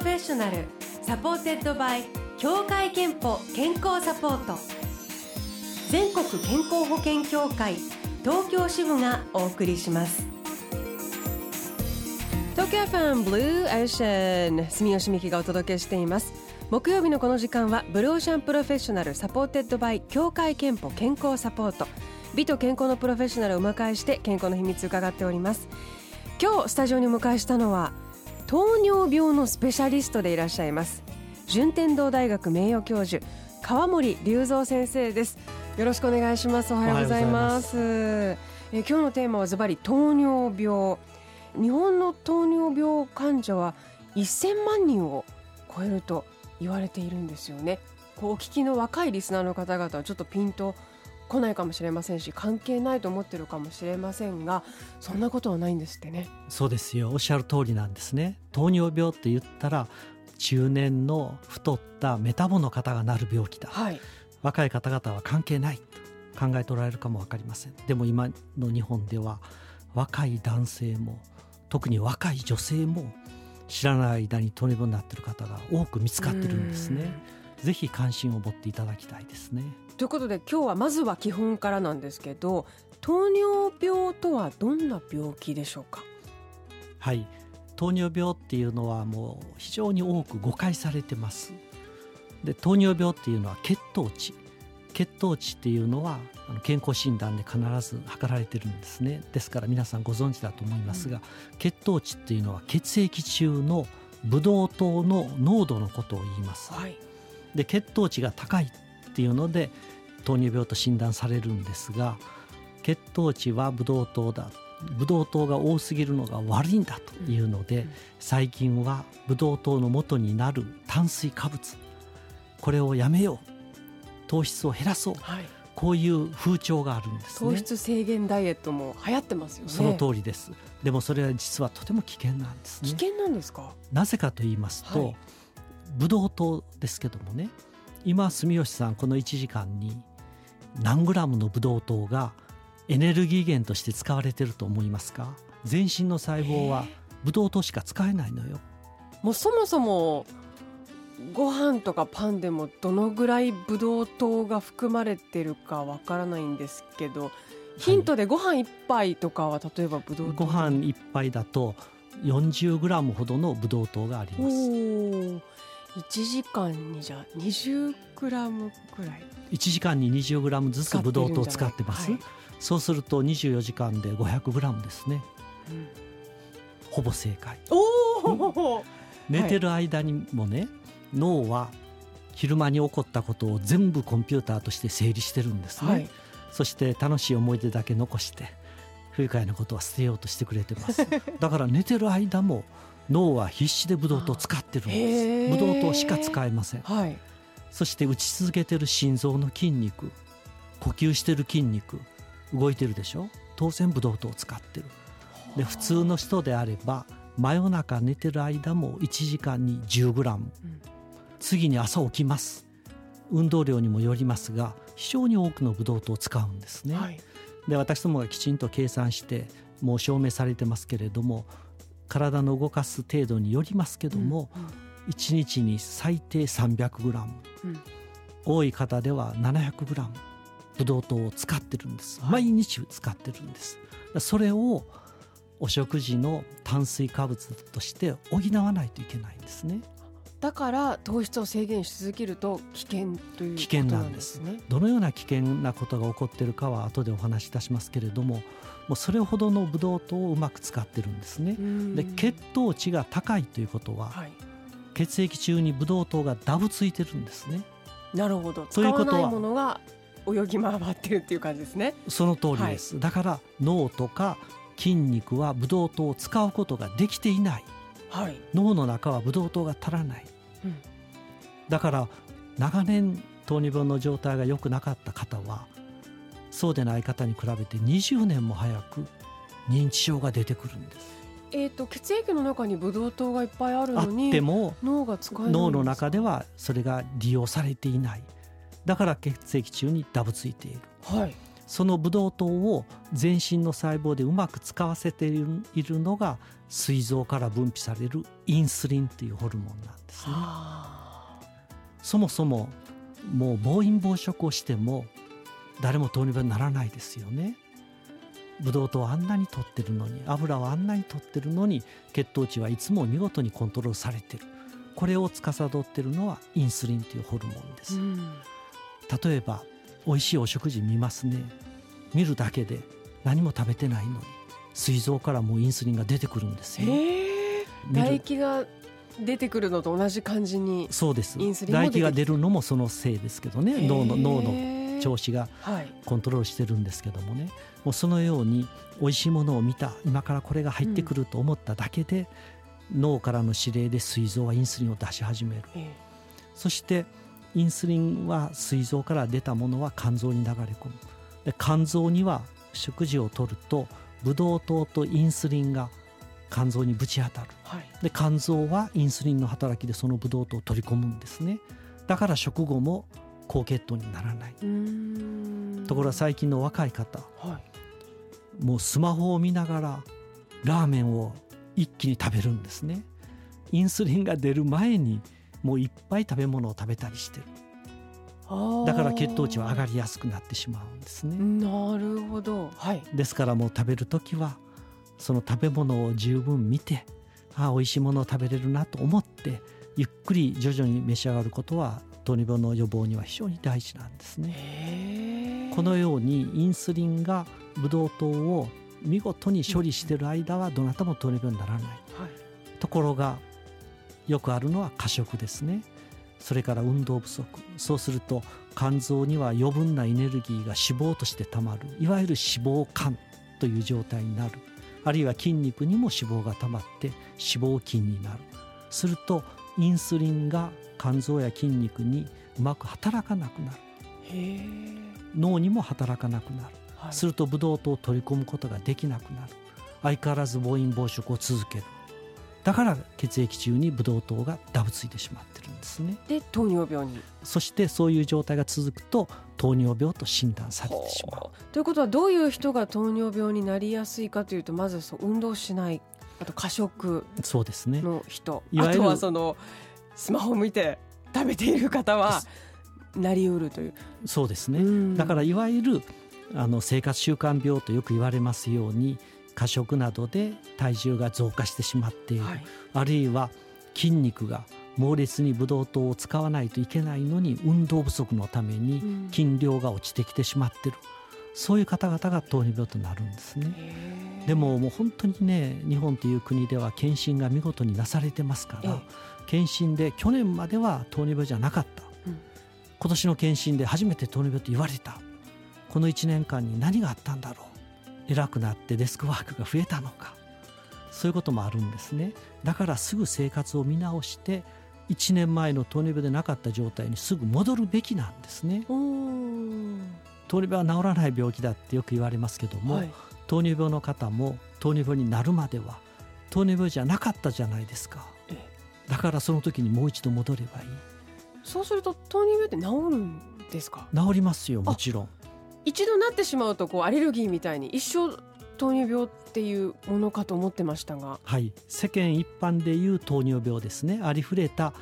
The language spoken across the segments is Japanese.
フェッショナル。 supported by 協会けんぽ健康サポート。全国健康保険協会東京支部がお送りします。東京 FM ブルーオーシャン住吉美紀がお届けしています。木曜日のこの時間はブルーオーシャンプロフェッショナル supported by 協会けんぽ健康サポート。美と健康のプロフェッショナルをお迎えして健康の秘密伺っております。今日スタジオにお迎えしたのは糖尿病のスペシャリストでいらっしゃいます。順天堂大学名誉教授川森隆三先生です。よろしくお願いします。おはようございます。え今日のテーマはズバリ糖尿病。日本の糖尿病患者は1000万人を超えると言われているんですよね。こうお聞きの若いリスナーの方々はちょっとピンと来ないかもしれませんし関係ないと思ってるかもしれませんがそんなことはないんですってね。そうですよ。おっしゃる通りなんですね。糖尿病って言ったら中年の太ったメタボの方がなる病気だ、はい、若い方々は関係ないと考えておられるかも分かりません。でも今の日本では若い男性も特に若い女性も知らない間に糖尿病になっている方が多く見つかってるんですね。ぜひ関心を持っていただきたいですね。ということで今日はまずは基本からなんですけど糖尿病とはどんな病気でしょうか？はい。糖尿病っていうのはもう非常に多く誤解されてます。で糖尿病っていうのは血糖値。血糖値っていうのは健康診断で必ず測られてるんですね。ですから皆さんご存知だと思いますが、うん、血糖値っていうのは血液中のブドウ糖の濃度のことを言います、はい、で血糖値が高いっていうので糖尿病と診断されるんですが血糖値はブドウ糖だブドウ糖が多すぎるのが悪いんだというので、うん、最近はブドウ糖の元になる炭水化物これをやめよう糖質を減らそう、はい、こういう風潮があるんですね。糖質制限ダイエットも流行ってますよね。その通りです。でもそれは実はとても危険なんですね。危険なんですか？なぜかと言いますと、はい、ブドウ糖ですけどもね。今住吉さんこの1時間に何グラムのブドウ糖がエネルギー源として使われてると思いますか？全身の細胞はブドウ糖しか使えないのよ。もうそもそもご飯とかパンでもどのぐらいブドウ糖が含まれてるかわからないんですけどヒントでご飯一杯とかは例えばブドウ糖ご飯一杯だと40グラムほどのブドウ糖があります1時間にじゃあ20グラムくらい。1時間に20グラムずつブドウ糖を使ってます、はい、そうすると24時間で500グラムですね、うん、ほぼ正解。おお寝てる間にもね、はい脳は昼間に起こったことを全部コンピューターとして整理してるんですね、はい、そして楽しい思い出だけ残して不愉快なことは捨てようとしてくれてます。だから寝てる間も脳は必死でブドウ糖を使ってるんです。ブドウ糖しか使えません、はい、そして打ち続けてる心臓の筋肉呼吸してる筋肉動いてるでしょ？当然ブドウ糖を使ってる。で普通の人であれば真夜中寝てる間も1時間に10グラム、うん。次に朝起きます。運動量にもよりますが非常に多くのブドウ糖を使うんですね、はい、で私どもがきちんと計算してもう証明されてますけれども体の動かす程度によりますけども、うんうん、1日に最低300グラム、うん、多い方では700グラム。ブドウ糖を使ってるんです、はい、毎日使ってるんです。それをお食事の炭水化物として補わないといけないんですねだから糖質を制限し続けると危険ということなんですね。どのような危険なことが起こっているかは後でお話しいたしますけれどももうそれほどのブドウ糖をうまく使ってるんですね。で血糖値が高いということは、はい、血液中にブドウ糖がダブついてるんですね。なるほど。ということはものが泳ぎ回ってるっていう感じですね。その通りです、はい、だから脳とか筋肉はブドウ糖を使うことができていないはい、脳の中はブドウ糖が足らない、うん、だから長年糖尿病の状態が良くなかった方はそうでない方に比べて20年も早く認知症が出てくるんです。えーと、血液の中にブドウ糖がいっぱいあるのにでも脳が使えない脳の中ではそれが利用されていない。だから血液中にダブついている、はい、そのブドウ糖を全身の細胞でうまく使わせているのが膵臓から分泌されるインスリンというホルモンなんですね。そもそももう暴飲暴食をしても誰も糖尿病にならないですよね。ブドウ糖はあんなに取ってるのに油はあんなに取ってるのに血糖値はいつも見事にコントロールされてるこれを司ってるのはインスリンというホルモンです、うん、例えば美味しいお食事見ますね。見るだけで何も食べてないのに。膵臓からもうインスリンが出てくるんですよ、え。ー、唾液が出てくるのと同じ感じにそうです。唾液が出るのもそのせいですけどね。脳の脳の調子がコントロールしてるんですけどもね、はい、もうそのように美味しいものを見た。今からこれが入ってくると思っただけで、うん、脳からの指令で膵臓はインスリンを出し始める、えー、そしてインスリンは膵臓から出たものは肝臓に流れ込む。で肝臓には食事をとるとブドウ糖とインスリンが肝臓にぶち当たる、はい、で肝臓はインスリンの働きでそのブドウ糖を取り込むんですね。だから食後も高血糖にならない。ところが最近の若い方、はい、もうスマホを見ながらラーメンを一気に食べるんですね。インスリンが出る前にもういっぱい食べ物を食べたりしてる。だから血糖値は上がりやすくなってしまうんですね。なるほど、はい、ですからもう食べる時はその食べ物を十分見てああ美味しいものを食べれるなと思ってゆっくり徐々に召し上がることは糖尿病の予防には非常に大事なんですね。このようにインスリンがブドウ糖を見事に処理している間はどなたも糖尿病にならない、はい、ところがよくあるのは過食ですね。それから運動不足。そうすると肝臓には余分なエネルギーが脂肪としてたまる。いわゆる脂肪肝という状態になる。あるいは筋肉にも脂肪がたまって脂肪筋になる。するとインスリンが肝臓や筋肉にうまく働かなくなる。脳にも働かなくなる、はい、するとブドウ糖を取り込むことができなくなる。相変わらず暴飲暴食を続けるだから血液中にブドウ糖がダブついてしまってるんですね。で糖尿病に。そしてそういう状態が続くと糖尿病と診断されてしまう。ということはどういう人が糖尿病になりやすいかというとまずそう運動しない。あと過食。そうですね。の人。あとはそのスマホを見て食べている方はなりうるという。そうですね。だからいわゆるあの生活習慣病とよく言われますように過食などで体重が増加してしまっている、はい、あるいは筋肉が猛烈にブドウ糖を使わないといけないのに運動不足のために筋量が落ちてきてしまってる、うん、そういう方々が糖尿病となるんですね。でももう本当にね日本という国では検診が見事になされてますから検診で去年までは糖尿病じゃなかった、うん、今年の検診で初めて糖尿病と言われた。この1年間に何があったんだろう偉くなってデスクワークが増えたのか。そういうこともあるんですね。だからすぐ生活を見直して1年前の糖尿病でなかった状態にすぐ戻るべきなんですね。糖尿病は治らない病気だってよく言われますけども、はい、糖尿病の方も糖尿病になるまでは糖尿病じゃなかったじゃないですか。だからその時にもう一度戻ればいい。そうすると糖尿病って治るんですか？治りますよもちろん一度なってしまうとこうアレルギーみたいに一生糖尿病っていうものかと思ってましたが。はい。世間一般でいう糖尿病ですね。ありふれた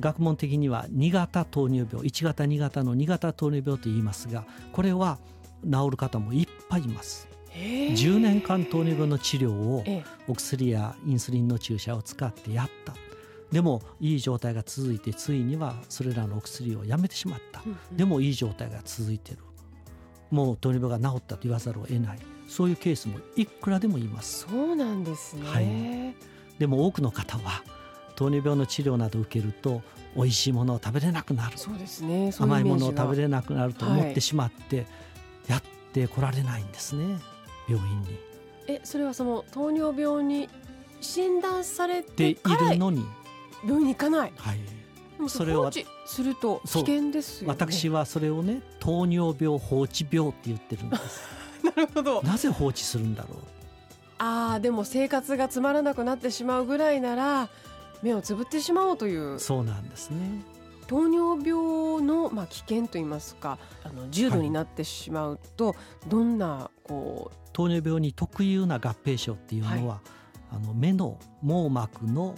学問的には2型糖尿病。1型2型の2型糖尿病と言いますがこれは治る方もいっぱいいます。10年間糖尿病の治療をお薬やインスリンの注射を使ってやった。でもいい状態が続いてついにはそれらのお薬をやめてしまった、でもいい状態が続いてるもう糖尿病が治ったと言わざるを得ない。そういうケースもいくらでもいます。そうなんですね、はい、でも多くの方は糖尿病の治療などを受けると美味しいものを食べれなくなる。そうですね。甘いものを食べれなくなると思ってしまって、はい、やってこられないんですね。病院に。えそれはその糖尿病に診断されているのに。病院に行かない、はい、それを放置すると危険ですよ、ね、私はそれをね糖尿病放置病って言ってるんです。なるほど。なぜ放置するんだろう。ああでも生活がつまらなくなってしまうぐらいなら目をつぶってしまおうという。そうなんですね。糖尿病のまあ危険といいますかあの重度になってしまうと、はい、どんなこう糖尿病に特有な合併症っていうのは、はい、あの目の網膜の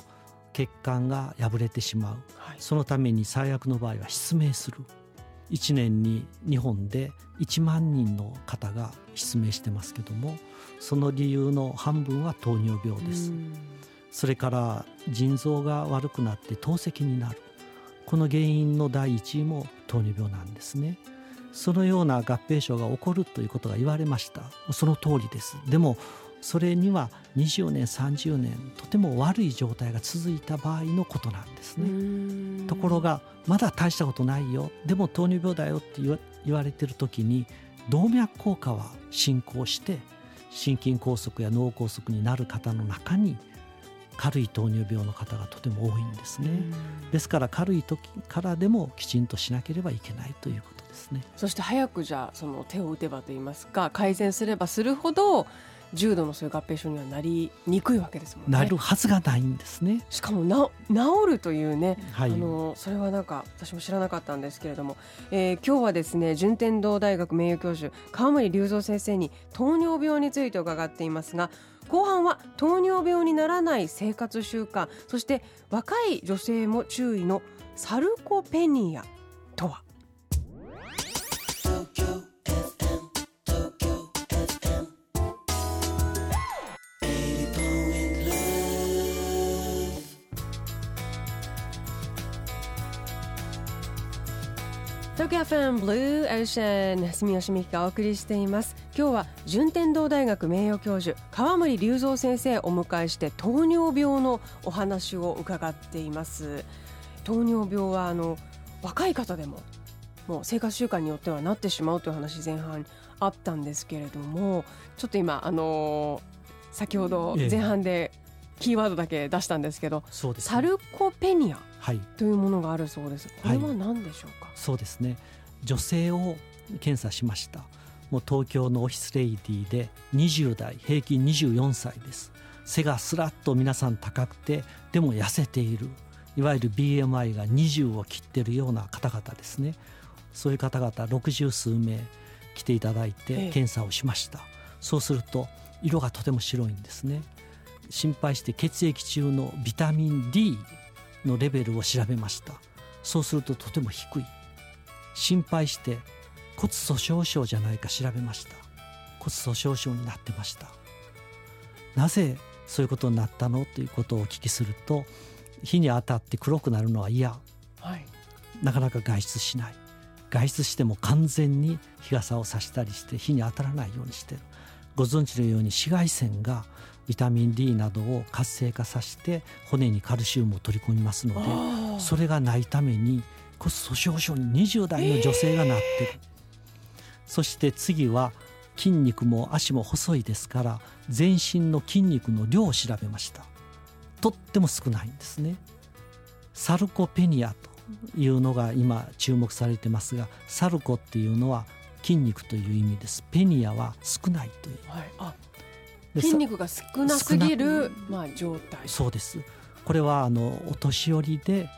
血管が破れてしまう、はい、そのために最悪の場合は失明する。1年に日本で1万人の方が失明してますけどもその理由の半分は糖尿病です。それから腎臓が悪くなって透析になる。この原因の第一位も糖尿病なんですね。そのような合併症が起こるということが言われました。その通りです。でもそれには20年30年とても悪い状態が続いた場合のことなんですね。ところがまだ大したことないよ。でも糖尿病だよって言われてる時に動脈硬化は進行して心筋梗塞や脳梗塞になる方の中に軽い糖尿病の方がとても多いんですね。ですから軽い時からでもきちんとしなければいけないということですね。そして早くじゃあその手を打てばといいますか改善すればするほど重度のそういう合併症にはなりにくいわけですもんね。なるはずがないんですね。しかもな治るというね、はい、あのそれはなんか私も知らなかったんですけれども、えー、今日はですね順天堂大学名誉教授川森隆三先生に糖尿病について伺っていますが。後半は糖尿病にならない生活習慣そして若い女性も注意のサルコペニアとは？東京 FM ブルーオーシャン住吉美希がお送りしています。今日は順天堂大学名誉教授川森隆三先生をお迎えして糖尿病のお話を伺っています。糖尿病はあの若い方でももう生活習慣によってはなってしまうという話前半あったんですけれどもちょっと今あのー、先ほど前半でキーワードだけ出したんですけど、ね、サルコペニアというものがあるそうです。これは何でしょうか、はい、そうですね。女性を検査しました。もう東京のオフィスレイディで20代平均24歳です。背がすらっと皆さん高くてでも痩せている。いわゆる BMI が20を切ってるような方々ですね。そういう方々60数名来ていただいて検査をしました、ええ、そうすると色がとても白いんですね。心配して血液中のビタミン D のレベルを調べました。そうするととても低い。心配して骨粗しょう症じゃないか調べました。骨粗しょう症になってました。なぜそういうことになったの？ということをお聞きすると火に当たって黒くなるのは嫌、はい、なかなか外出しない。外出しても完全に日傘を差したりして火に当たらないようにしてる。ご存知のように紫外線がビタミン D などを活性化させて骨にカルシウムを取り込みますのでそれがないために骨粗しょう症に20代の女性がなってる、えー、そして次は筋肉も足も細いですから全身の筋肉の量を調べました。とっても少ないんですね。サルコペニアというのが今注目されてますがサルコっていうのは筋肉という意味です。ペニアは少ないという、はい、筋肉が少なすぎるまあ状態。そうです。これはあのお年寄りで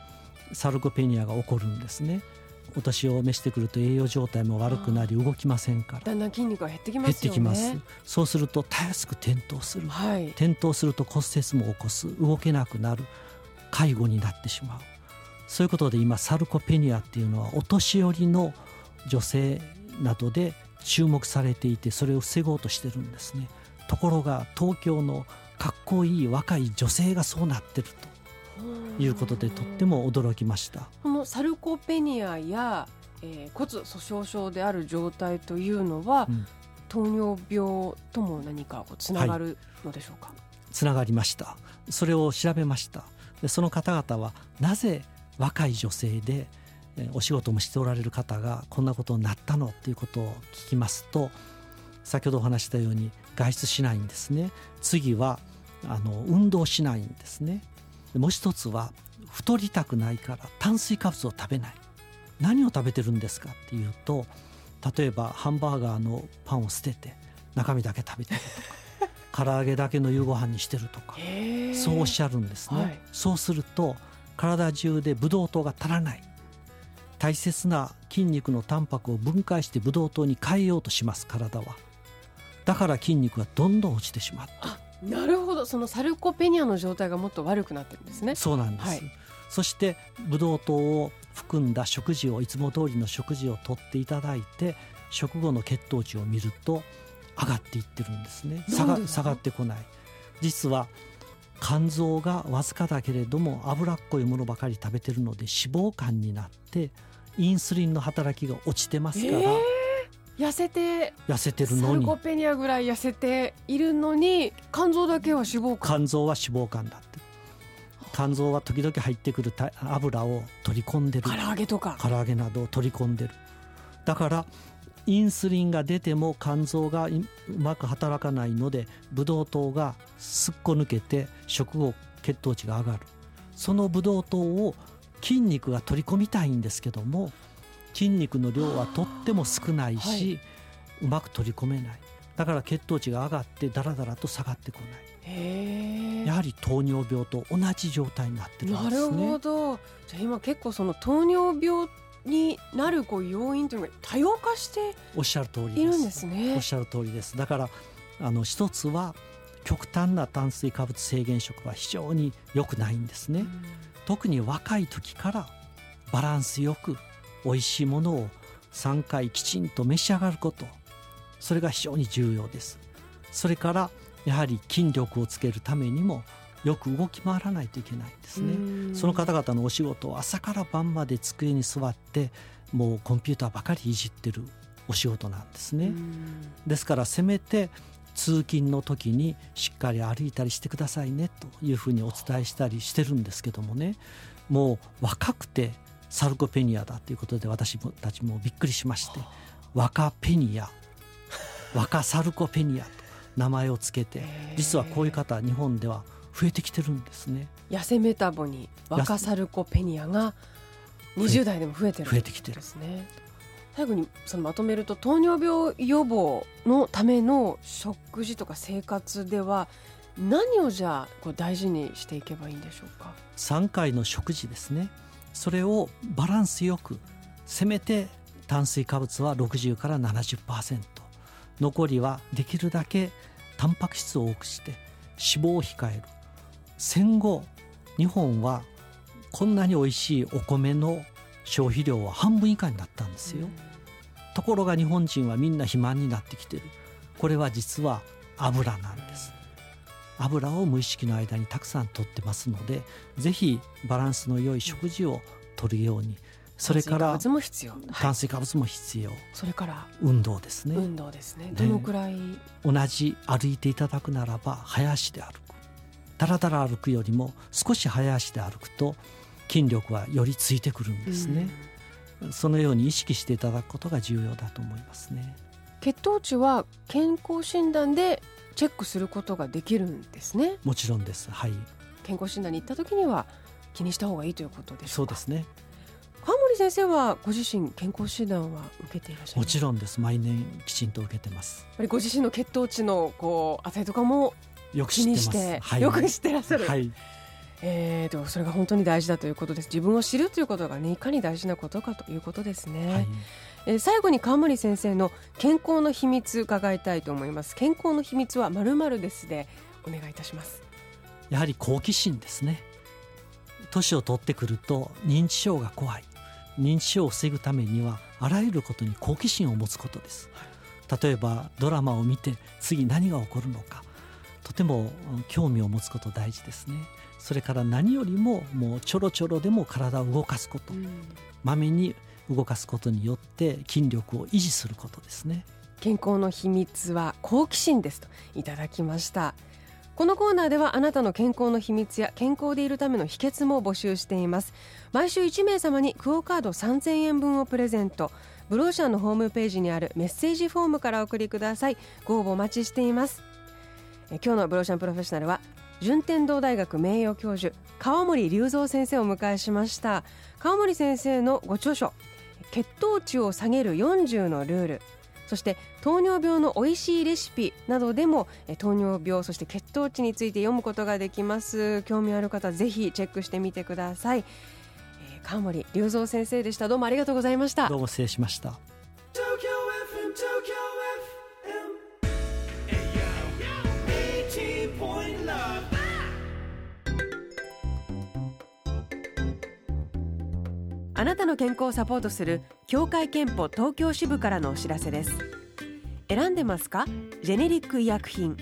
サルコペニアが起こるんですね。お年を召してくると栄養状態も悪くなり動きませんから。だんだん筋肉が減ってきます、ね、減ってきます。そうするとたやすく転倒する、はい、転倒すると骨折も起こす。動けなくなる。介護になってしまう。そういうことで今サルコペニアっていうのはお年寄りの女性などで注目されていてそれを防ごうとしてるんですねところが東京のかっこいい若い女性がそうなってるということでとっても驚きました。このサルコペニアや、えー、骨粗しょう症である状態というのは、うん、糖尿病とも何かこうつながるのでしょうか、はい、つながりました。それを調べました。でその方々はなぜ若い女性でお仕事もしておられる方がこんなことになったの？っていうことを聞きますと先ほどお話したように外出しないんですね。次はあの運動しないんですね。もう一つは太りたくないから炭水化物を食べない。何を食べてるんですかっていうと例えばハンバーガーのパンを捨てて中身だけ食べてるとか 唐揚げだけの夕ご飯にしてるとかそうおっしゃるんですね、はい、そうすると体中でブドウ糖が足らない。大切な筋肉のタンパクを分解してブドウ糖に変えようとします体はだから筋肉がどんどん落ちてしまうなるほど。そのサルコペニアの状態がもっと悪くなってるんですね。そうなんです、はい、そしてブドウ糖を含んだ食事をいつも通りの食事をとっていただいて食後の血糖値を見ると上がっていってるんですね。下が下がってこない。実は肝臓がわずかだけれども脂っこいものばかり食べてるので脂肪肝になってインスリンの働きが落ちてますから、えー、痩せて痩せてるのに。サルコペニアぐらい痩せているのに肝臓だけは脂肪肝。肝臓は脂肪肝だって。肝臓は時々入ってくる油を取り込んでる。唐揚げとか。唐揚げなどを取り込んでる。だからインスリンが出ても肝臓がうまく働かないのでブドウ糖がすっこ抜けて食後血糖値が上がる。そのブドウ糖を筋肉が取り込みたいんですけども筋肉の量はとっても少ないし、はい、うまく取り込めない。だから血糖値が上がってだらだらと下がってこない。やはり糖尿病と同じ状態になってるんですね。なるほど。じゃあ今結構その糖尿病になるこう要因というのが多様化しておっしゃる通りいるんですね。おっしゃる通りです。だからあの一つは極端な炭水化物制限食は非常に良くないんですね。特に若い時からバランスよく美味しいものを3回きちんと召し上がることそれが非常に重要です。それからやはり筋力をつけるためにもよく動き回らないといけないんですね。その方々のお仕事を朝から晩まで机に座ってもうコンピューターばかりいじってるお仕事なんですね。ですからせめて通勤の時にしっかり歩いたりしてくださいねというふうにお伝えしたりしてるんですけどもねもう若くてサルコペニアだということで私たちもびっくりしまして若ペニア若サルコペニアと名前をつけて実はこういう方日本では増えてきてるんですね。痩せメタボに若サルコペニアが20代でも増えてる増えてきてる。ですね最後にそのまとめると糖尿病予防のための食事とか生活では何をじゃあこう大事にしていけばいいんでしょうか？3回の食事ですねそれをバランスよくせめて炭水化物は60から70%残りはできるだけタンパク質を多くして脂肪を控える。戦後日本はこんなに美味しいお米の消費量は半分以下になったんですよ、ところが日本人はみんな肥満になってきてる。これは実は油なんです。油を無意識の間にたくさんとってますのでぜひバランスの良い食事をとるようにそれから炭水化物も必要、それから運動ですね。運動ですね。どのくらい？同じ歩いていただくならば早足で歩く。だらだら歩くよりも少し早足で歩くと筋力はよりついてくるんですね、うん、そのように意識していただくことが重要だと思いますね。血糖値は健康診断でチェックすることができるんですね。もちろんです。はい。健康診断に行った時には気にした方がいいということでそうですね。川森先生はご自身健康診断は受けていらっしゃるもちろんです。毎年きちんと受けてます。やっぱりご自身の血糖値のこう値とかもよく知ってして、はい、よく知ってらっしゃる、はい、えーと、それが本当に大事だということです。自分を知るということが、ね、いかに大事なことかということですね、はい、えー、最後に川森先生の健康の秘密伺いたいと思います。健康の秘密はまるまるですでお願いいたします。やはり好奇心ですね。年を取ってくると認知症が怖い。認知症を防ぐためにはあらゆることに好奇心を持つことです、例えばドラマを見て次何が起こるのか。とても興味を持つこと大事ですね。それから何よりももうちょろちょろでも体を動かすこと。まめ、に動かすことによって筋力を維持することですね。健康の秘密は好奇心ですといただきました。このコーナーではあなたの健康の秘密や健康でいるための秘訣も募集しています。毎週1名様にクオカード3000円分をプレゼント。ブローシャーのホームページにあるメッセージフォームからお送りください。ご応募お待ちしています。今日のブローシャンプロフェッショナルは順天堂大学名誉教授川森隆三先生をお迎えしました。川森先生のご著書血糖値を下げる40のルール。そして糖尿病の美味しいレシピなどでも糖尿病そして血糖値について読むことができます。興味ある方ぜひチェックしてみてください。川森隆三先生でした。どうもありがとうございました。どうも失礼しましたあなたの健康をサポートする協会憲法東京支部からのお知らせです。選んでますか？ジェネリック医薬品。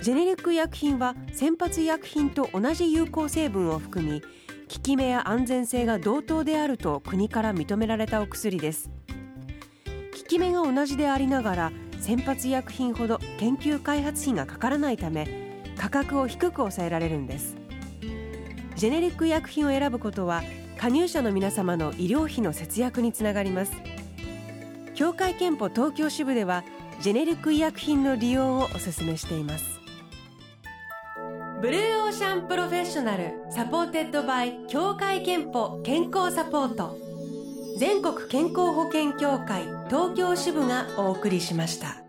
ジェネリック医薬品は先発医薬品と同じ有効成分を含み効き目や安全性が同等であると国から認められたお薬です。効き目が同じでありながら先発医薬品ほど研究開発費がかからないため価格を低く抑えられるんです。ジェネリック医薬品を選ぶことは加入者の皆様の医療費の節約につながります。協会憲法東京支部ではジェネリック医薬品の利用をお勧めしています。ブルーオーシャンプロフェッショナル supported by 協会けんぽ健康サポート。全国健康保険協会東京支部がお送りしました。